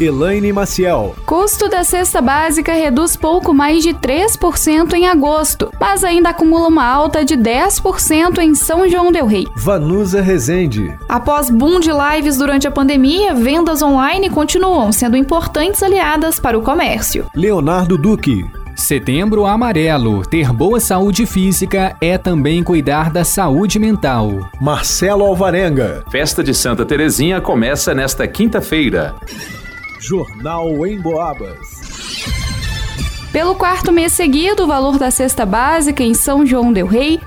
Elaine Maciel. Custo da cesta básica reduz pouco mais de 3% em agosto, mas ainda acumula uma alta de 10% em São João del Rei. Vanusa Rezende. Após boom de lives durante a pandemia, vendas online continuam sendo importantes aliadas para o comércio. Leonardo Duque. Setembro Amarelo. Ter boa saúde física é também cuidar da saúde mental. Marcelo Alvarenga. Festa de Santa Terezinha começa nesta quinta-feira. Jornal em Boabas. Pelo quarto mês seguido, o valor da cesta básica em São João del Rei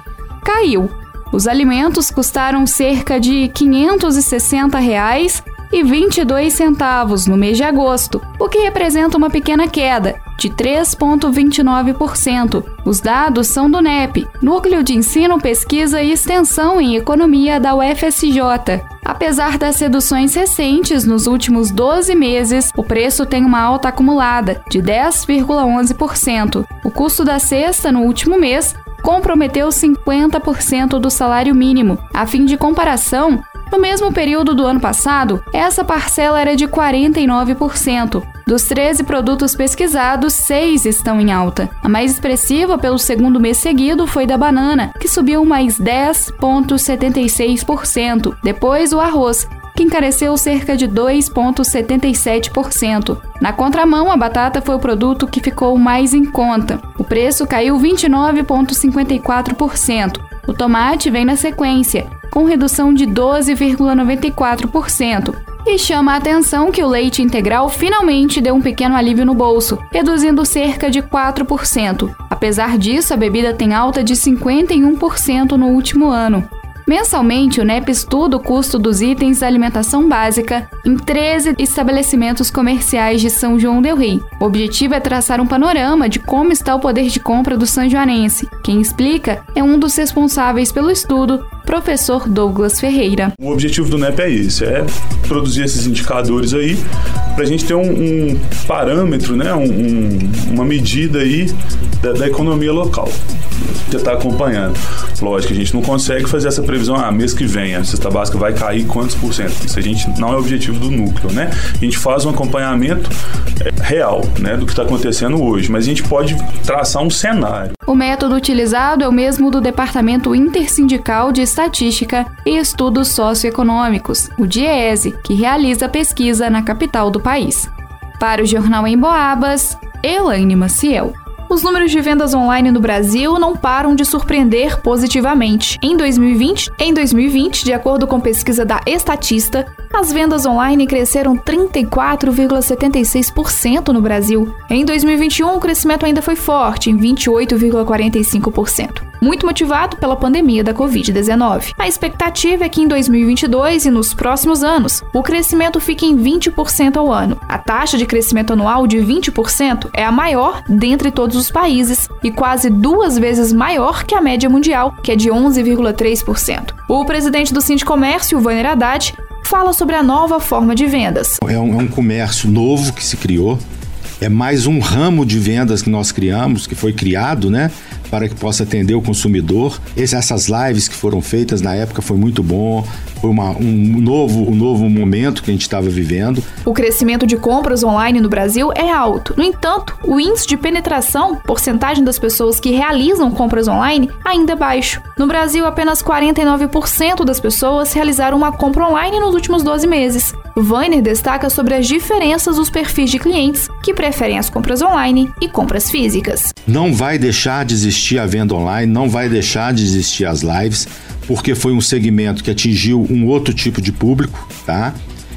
caiu. Os alimentos custaram cerca de 560 reais e 22 centavos no mês de agosto, o que representa uma pequena queda de 3,29%. Os dados são do NEP, Núcleo de Ensino, Pesquisa e Extensão em Economia da UFSJ. Apesar das reduções recentes nos últimos 12 meses, o preço tem uma alta acumulada de 10,11%. O custo da cesta no último mês comprometeu 50% do salário mínimo. A fim de comparação, no mesmo período do ano passado, essa parcela era de 49%. Dos 13 produtos pesquisados, 6 estão em alta. A mais expressiva pelo segundo mês seguido foi da banana, que subiu mais 10,76%. Depois, o arroz, que encareceu cerca de 2,77%. Na contramão, a batata foi o produto que ficou mais em conta. O preço caiu 29,54%. O tomate vem na sequência, com redução de 12,94%. E chama a atenção que o leite integral finalmente deu um pequeno alívio no bolso, reduzindo cerca de 4%. Apesar disso, a bebida tem alta de 51% no último ano. Mensalmente, o NEP estuda o custo dos itens da alimentação básica em 13 estabelecimentos comerciais de São João del Rei. O objetivo é traçar um panorama de como está o poder de compra do sanjoanense. Quem explica é um dos responsáveis pelo estudo, professor Douglas Ferreira. O objetivo do NEP é esse, é produzir esses indicadores aí para a gente ter um, um parâmetro, né, um, um, uma medida aí da, da, economia local. Tentar acompanhando. Lógico, a gente não consegue fazer essa previsão, ah, mês que vem a cesta básica vai cair quantos por cento. Isso a gente não é objetivo do núcleo, né? A gente faz um acompanhamento é, real, né, do que está acontecendo hoje, mas a gente pode traçar um cenário. O método utilizado é o mesmo do Departamento Intersindical de Estatística e Estudos Socioeconômicos, o DIESE, que realiza pesquisa na capital do país. Para o Jornal em Boabas, Elaine Maciel. Os números de vendas online no Brasil não param de surpreender positivamente. Em 2020, em 2020, de acordo com pesquisa da Estatista, as vendas online cresceram 34,76% no Brasil. Em 2021, o crescimento ainda foi forte, em 28,45% muito motivado pela pandemia da Covid-19. A expectativa é que em 2022 e nos próximos anos, o crescimento fique em 20% ao ano. A taxa de crescimento anual de 20% é a maior dentre todos os países e quase duas vezes maior que a média mundial, que é de 11,3%. O presidente do Sindicomércio, Vaner Haddad, fala sobre a nova forma de vendas. É um, é um comércio novo que se criou, é mais um ramo de vendas que nós criamos, que foi criado, né? para que possa atender o consumidor. essas lives que foram feitas na época foi muito bom, uma, um, novo, um novo momento que a gente estava vivendo. O crescimento de compras online no Brasil é alto. No entanto, o índice de penetração, porcentagem das pessoas que realizam compras online, ainda é baixo. No Brasil, apenas 49% das pessoas realizaram uma compra online nos últimos 12 meses. Weiner destaca sobre as diferenças dos perfis de clientes que preferem as compras online e compras físicas. Não vai deixar de existir a venda online, não vai deixar de existir as lives porque foi um segmento que atingiu um outro tipo de público, tá?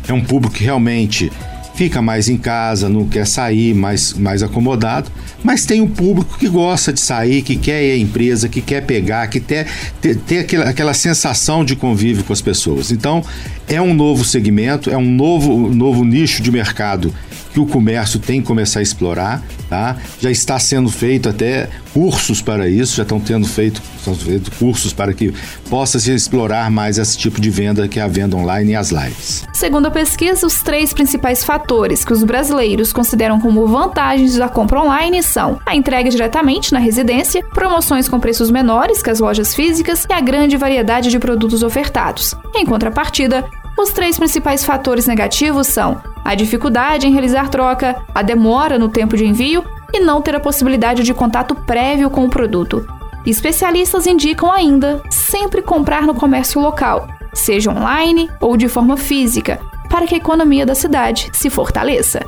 É um público que realmente fica mais em casa, não quer sair, mais, mais acomodado, mas tem um público que gosta de sair, que quer ir à empresa, que quer pegar, que quer ter, ter aquela, aquela sensação de convívio com as pessoas. Então, é um novo segmento, é um novo, novo nicho de mercado que o comércio tem que começar a explorar, tá? Já está sendo feito até cursos para isso, já estão tendo feito, estão feito cursos para que possa se explorar mais esse tipo de venda que é a venda online e as lives. Segundo a pesquisa, os três principais fatores que os brasileiros consideram como vantagens da compra online são a entrega diretamente na residência, promoções com preços menores que as lojas físicas e a grande variedade de produtos ofertados. Em contrapartida, os três principais fatores negativos são a dificuldade em realizar troca, a demora no tempo de envio e não ter a possibilidade de contato prévio com o produto. Especialistas indicam ainda sempre comprar no comércio local, seja online ou de forma física, para que a economia da cidade se fortaleça.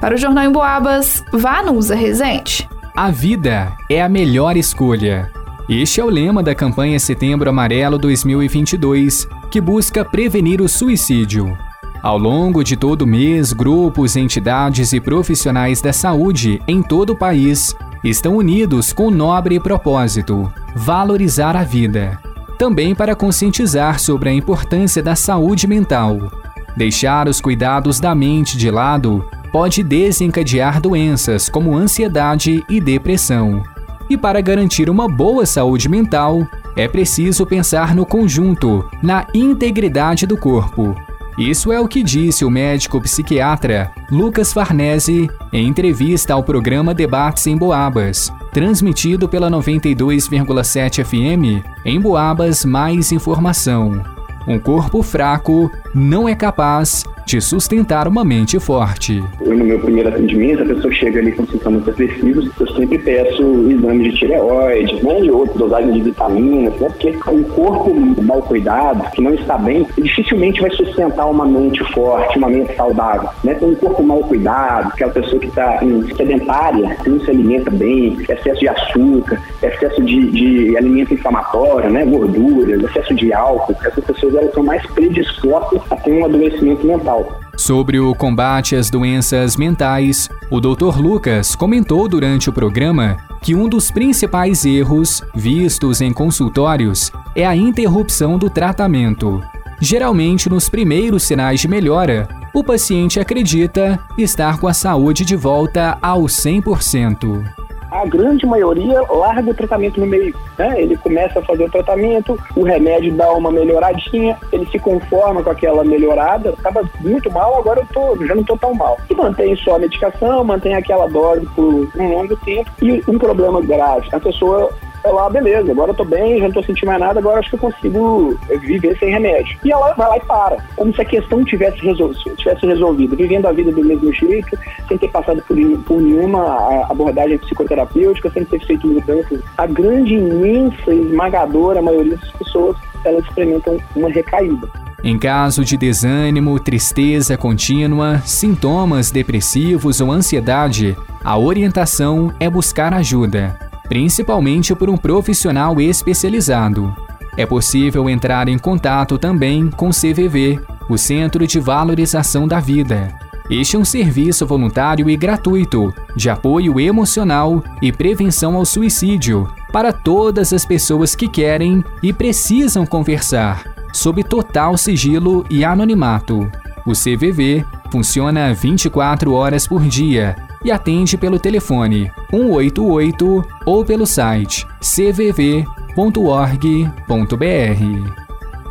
Para o Jornal em Boabas, vá no Usa Resente. A vida é a melhor escolha. Este é o lema da campanha Setembro Amarelo 2022, que busca prevenir o suicídio. Ao longo de todo o mês, grupos, entidades e profissionais da saúde em todo o país estão unidos com o nobre propósito: valorizar a vida. Também para conscientizar sobre a importância da saúde mental. Deixar os cuidados da mente de lado pode desencadear doenças como ansiedade e depressão. E para garantir uma boa saúde mental, é preciso pensar no conjunto, na integridade do corpo. Isso é o que disse o médico psiquiatra Lucas Farnese em entrevista ao programa Debates em Boabas, transmitido pela 92,7 FM. Em Boabas, mais informação. Um corpo fraco não é capaz de sustentar uma mente forte. No meu primeiro atendimento, a pessoa chega ali com sintomas depressivos, eu sempre peço exames de tireoide, né, e outros, dosagem de vitaminas, né, porque um corpo mal cuidado, que não está bem, dificilmente vai sustentar uma mente forte, uma mente saudável. Né? um corpo mal cuidado, aquela pessoa que está sedentária, que não se alimenta bem, excesso de açúcar, excesso de, de alimento inflamatório, né, gorduras, excesso de álcool, essas pessoas elas são mais predispostas a ter um adoecimento mental mental. Sobre o combate às doenças mentais, o Dr. Lucas comentou durante o programa que um dos principais erros vistos em consultórios é a interrupção do tratamento. Geralmente, nos primeiros sinais de melhora, o paciente acredita estar com a saúde de volta ao 100% a grande maioria larga o tratamento no meio. Né? Ele começa a fazer o tratamento, o remédio dá uma melhoradinha, ele se conforma com aquela melhorada, estava muito mal, agora eu tô, já não estou tão mal. E mantém só a medicação, mantém aquela dose por um longo tempo. E um problema grave, a pessoa ela, beleza, agora eu tô bem, já não tô sentindo mais nada, agora acho que eu consigo viver sem remédio. E ela vai lá e para. Como se a questão tivesse, resol tivesse resolvido, vivendo a vida do mesmo jeito, sem ter passado por, por nenhuma abordagem psicoterapêutica, sem ter feito mudanças. A grande, imensa, esmagadora maioria das pessoas, elas experimentam uma recaída. Em caso de desânimo, tristeza contínua, sintomas depressivos ou ansiedade, a orientação é buscar ajuda principalmente por um profissional especializado. É possível entrar em contato também com o CVV, o Centro de Valorização da Vida. Este é um serviço voluntário e gratuito de apoio emocional e prevenção ao suicídio para todas as pessoas que querem e precisam conversar, sob total sigilo e anonimato. O CVV funciona 24 horas por dia e atende pelo telefone 188 ou pelo site cvv.org.br.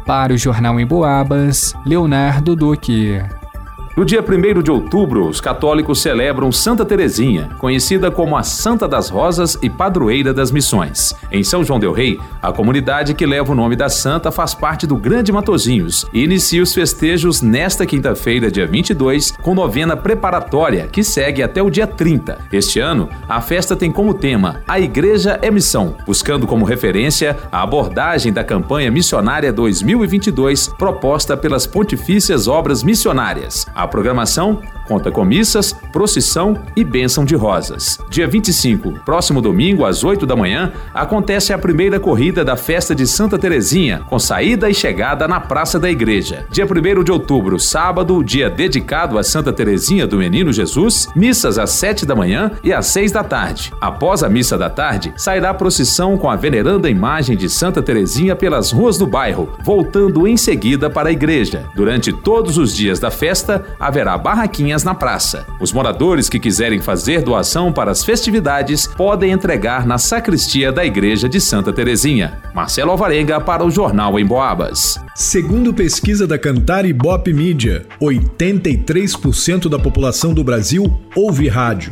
Para o Jornal em Boabas, Leonardo Duque. No dia 1 de outubro, os católicos celebram Santa Teresinha, conhecida como a Santa das Rosas e Padroeira das Missões. Em São João del Rei, a comunidade que leva o nome da santa faz parte do Grande Matozinhos e inicia os festejos nesta quinta-feira, dia 22, com novena preparatória, que segue até o dia 30. Este ano, a festa tem como tema A Igreja é Missão, buscando como referência a abordagem da campanha missionária 2022 proposta pelas Pontifícias Obras Missionárias. A programação conta com missas, procissão e bênção de rosas. Dia 25, próximo domingo, às 8 da manhã, acontece a primeira corrida da festa de Santa Terezinha, com saída e chegada na Praça da Igreja. Dia 1 de outubro, sábado, dia dedicado a Santa Terezinha do Menino Jesus, missas às 7 da manhã e às 6 da tarde. Após a missa da tarde, sairá a procissão com a veneranda imagem de Santa Terezinha pelas ruas do bairro, voltando em seguida para a igreja. Durante todos os dias da festa, haverá barraquinhas campanhas na praça. Os moradores que quiserem fazer doação para as festividades podem entregar na sacristia da Igreja de Santa Terezinha. Marcelo Alvarenga para o Jornal em Boabas. Segundo pesquisa da Cantar e Bop Media, 83% da população do Brasil ouve rádio,